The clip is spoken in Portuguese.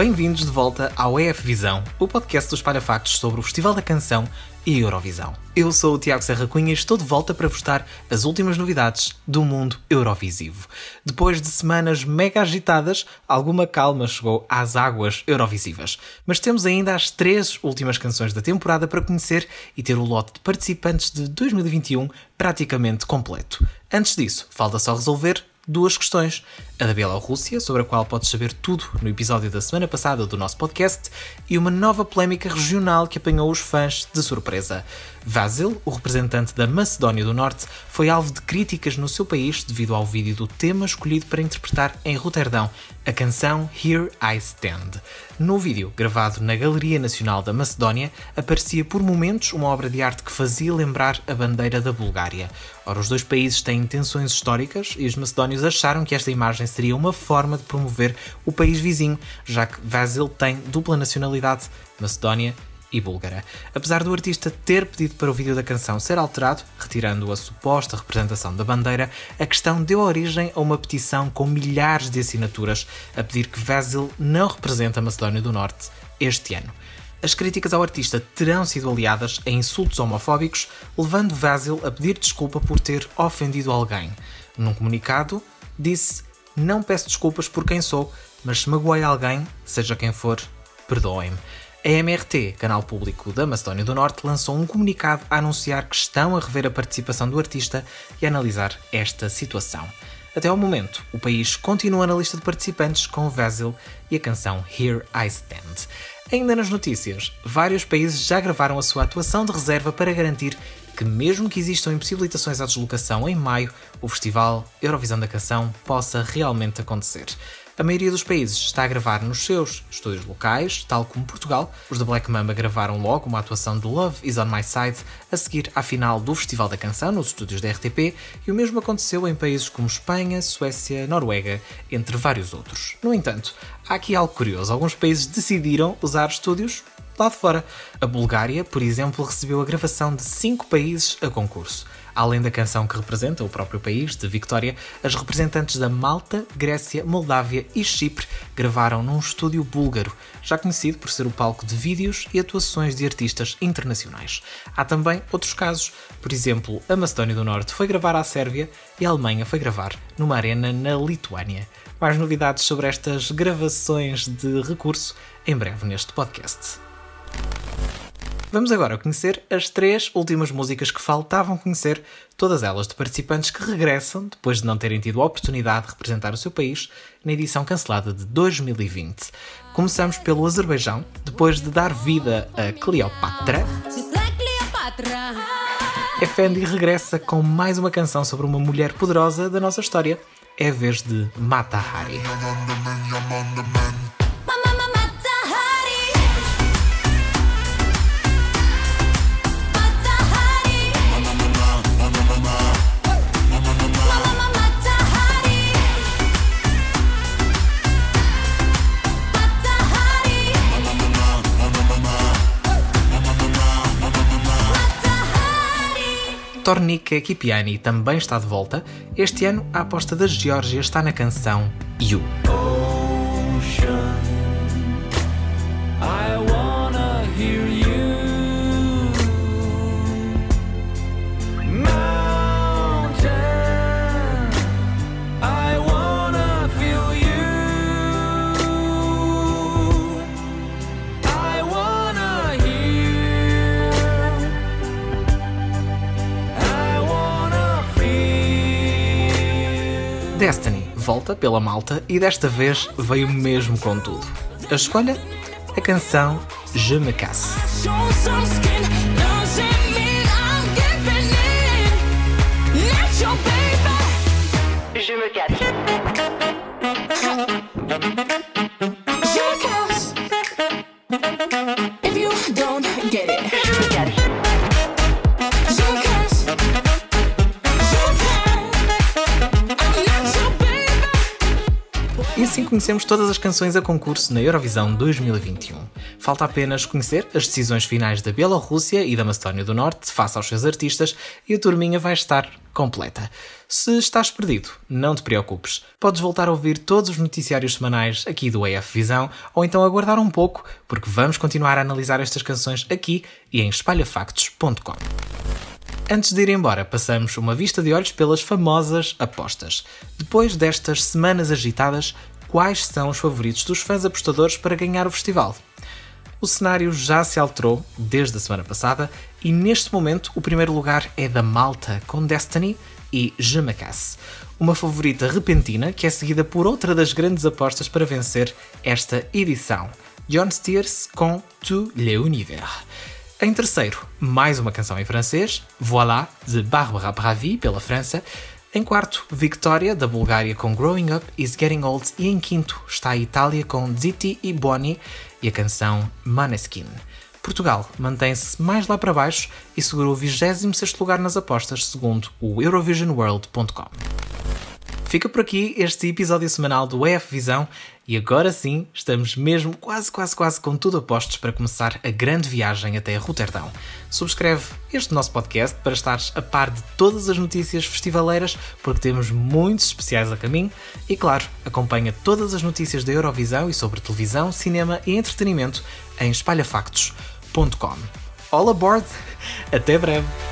Bem-vindos de volta ao EF Visão, o podcast dos Parafactos sobre o Festival da Canção e Eurovisão. Eu sou o Tiago Serra Cunha e estou de volta para vos dar as últimas novidades do mundo eurovisivo. Depois de semanas mega agitadas, alguma calma chegou às águas eurovisivas. Mas temos ainda as três últimas canções da temporada para conhecer e ter o lote de participantes de 2021 praticamente completo. Antes disso, falta só resolver duas questões. A da Bielorrússia, sobre a qual podes saber tudo no episódio da semana passada do nosso podcast, e uma nova polémica regional que apanhou os fãs de surpresa. Vasil, o representante da Macedónia do Norte, foi alvo de críticas no seu país devido ao vídeo do tema escolhido para interpretar em Roterdão, a canção Here I Stand. No vídeo, gravado na Galeria Nacional da Macedónia, aparecia por momentos uma obra de arte que fazia lembrar a bandeira da Bulgária. Ora, os dois países têm intenções históricas e os macedónios acharam que esta imagem seria uma forma de promover o país vizinho, já que Vasil tem dupla nacionalidade, Macedónia e búlgara. Apesar do artista ter pedido para o vídeo da canção ser alterado, retirando a suposta representação da bandeira, a questão deu origem a uma petição com milhares de assinaturas a pedir que Vasil não represente a Macedónia do Norte este ano. As críticas ao artista terão sido aliadas a insultos homofóbicos, levando Vasil a pedir desculpa por ter ofendido alguém. Num comunicado, disse: Não peço desculpas por quem sou, mas se magoei alguém, seja quem for, perdoem-me. A MRT, canal público da Macedónia do Norte, lançou um comunicado a anunciar que estão a rever a participação do artista e a analisar esta situação. Até ao momento, o país continua na lista de participantes com Vasil e a canção Here I Stand. Ainda nas notícias, vários países já gravaram a sua atuação de reserva para garantir que, mesmo que existam impossibilitações à deslocação em maio, o Festival Eurovisão da Canção possa realmente acontecer. A maioria dos países está a gravar nos seus estúdios locais, tal como Portugal. Os da Black Mamba gravaram logo uma atuação de Love Is On My Side a seguir à final do Festival da Canção nos estúdios da RTP e o mesmo aconteceu em países como Espanha, Suécia, Noruega, entre vários outros. No entanto, há aqui algo curioso. Alguns países decidiram usar estúdios lá de fora. A Bulgária, por exemplo, recebeu a gravação de cinco países a concurso. Além da canção que representa o próprio país, de Victória, as representantes da Malta, Grécia, Moldávia e Chipre gravaram num estúdio búlgaro, já conhecido por ser o palco de vídeos e atuações de artistas internacionais. Há também outros casos, por exemplo, a Macedónia do Norte foi gravar à Sérvia e a Alemanha foi gravar numa arena na Lituânia. Mais novidades sobre estas gravações de recurso em breve neste podcast. Vamos agora conhecer as três últimas músicas que faltavam conhecer, todas elas de participantes que regressam depois de não terem tido a oportunidade de representar o seu país na edição cancelada de 2020. Começamos pelo Azerbaijão, depois de dar vida a Cleopatra. Effendi regressa com mais uma canção sobre uma mulher poderosa da nossa história. É a vez de Mata Hari. Tornike Kipiani também está de volta. Este ano, a aposta da Geórgia está na canção You. Destiny volta pela malta e desta vez veio mesmo com tudo. A escolha? A canção Je me casse. Je me casse. Assim conhecemos todas as canções a concurso na Eurovisão 2021. Falta apenas conhecer as decisões finais da Bielorrússia e da Macedónia do Norte face aos seus artistas e a turminha vai estar completa. Se estás perdido, não te preocupes. Podes voltar a ouvir todos os noticiários semanais aqui do EF Visão ou então aguardar um pouco, porque vamos continuar a analisar estas canções aqui e em espalhafactos.com. Antes de ir embora, passamos uma vista de olhos pelas famosas apostas. Depois destas semanas agitadas, quais são os favoritos dos fãs apostadores para ganhar o festival? O cenário já se alterou desde a semana passada e neste momento o primeiro lugar é da Malta com Destiny e Je me casse, uma favorita repentina que é seguida por outra das grandes apostas para vencer esta edição, John Steers com Tu l'univers. Em terceiro, mais uma canção em francês, Voilà, de Barbara Pravi, pela França. Em quarto, Victoria, da Bulgária, com Growing Up is Getting Old. E em quinto, está a Itália com Zitti e Buoni e a canção Maneskin. Portugal mantém-se mais lá para baixo e segurou o 26 lugar nas apostas, segundo o EurovisionWorld.com. Fica por aqui este episódio semanal do EF Visão e agora sim estamos mesmo quase, quase, quase com tudo a postos para começar a grande viagem até Roterdão. Subscreve este nosso podcast para estares a par de todas as notícias festivaleiras, porque temos muitos especiais a caminho e, claro, acompanha todas as notícias da Eurovisão e sobre televisão, cinema e entretenimento em espalhafactos.com. All aboard! Até breve!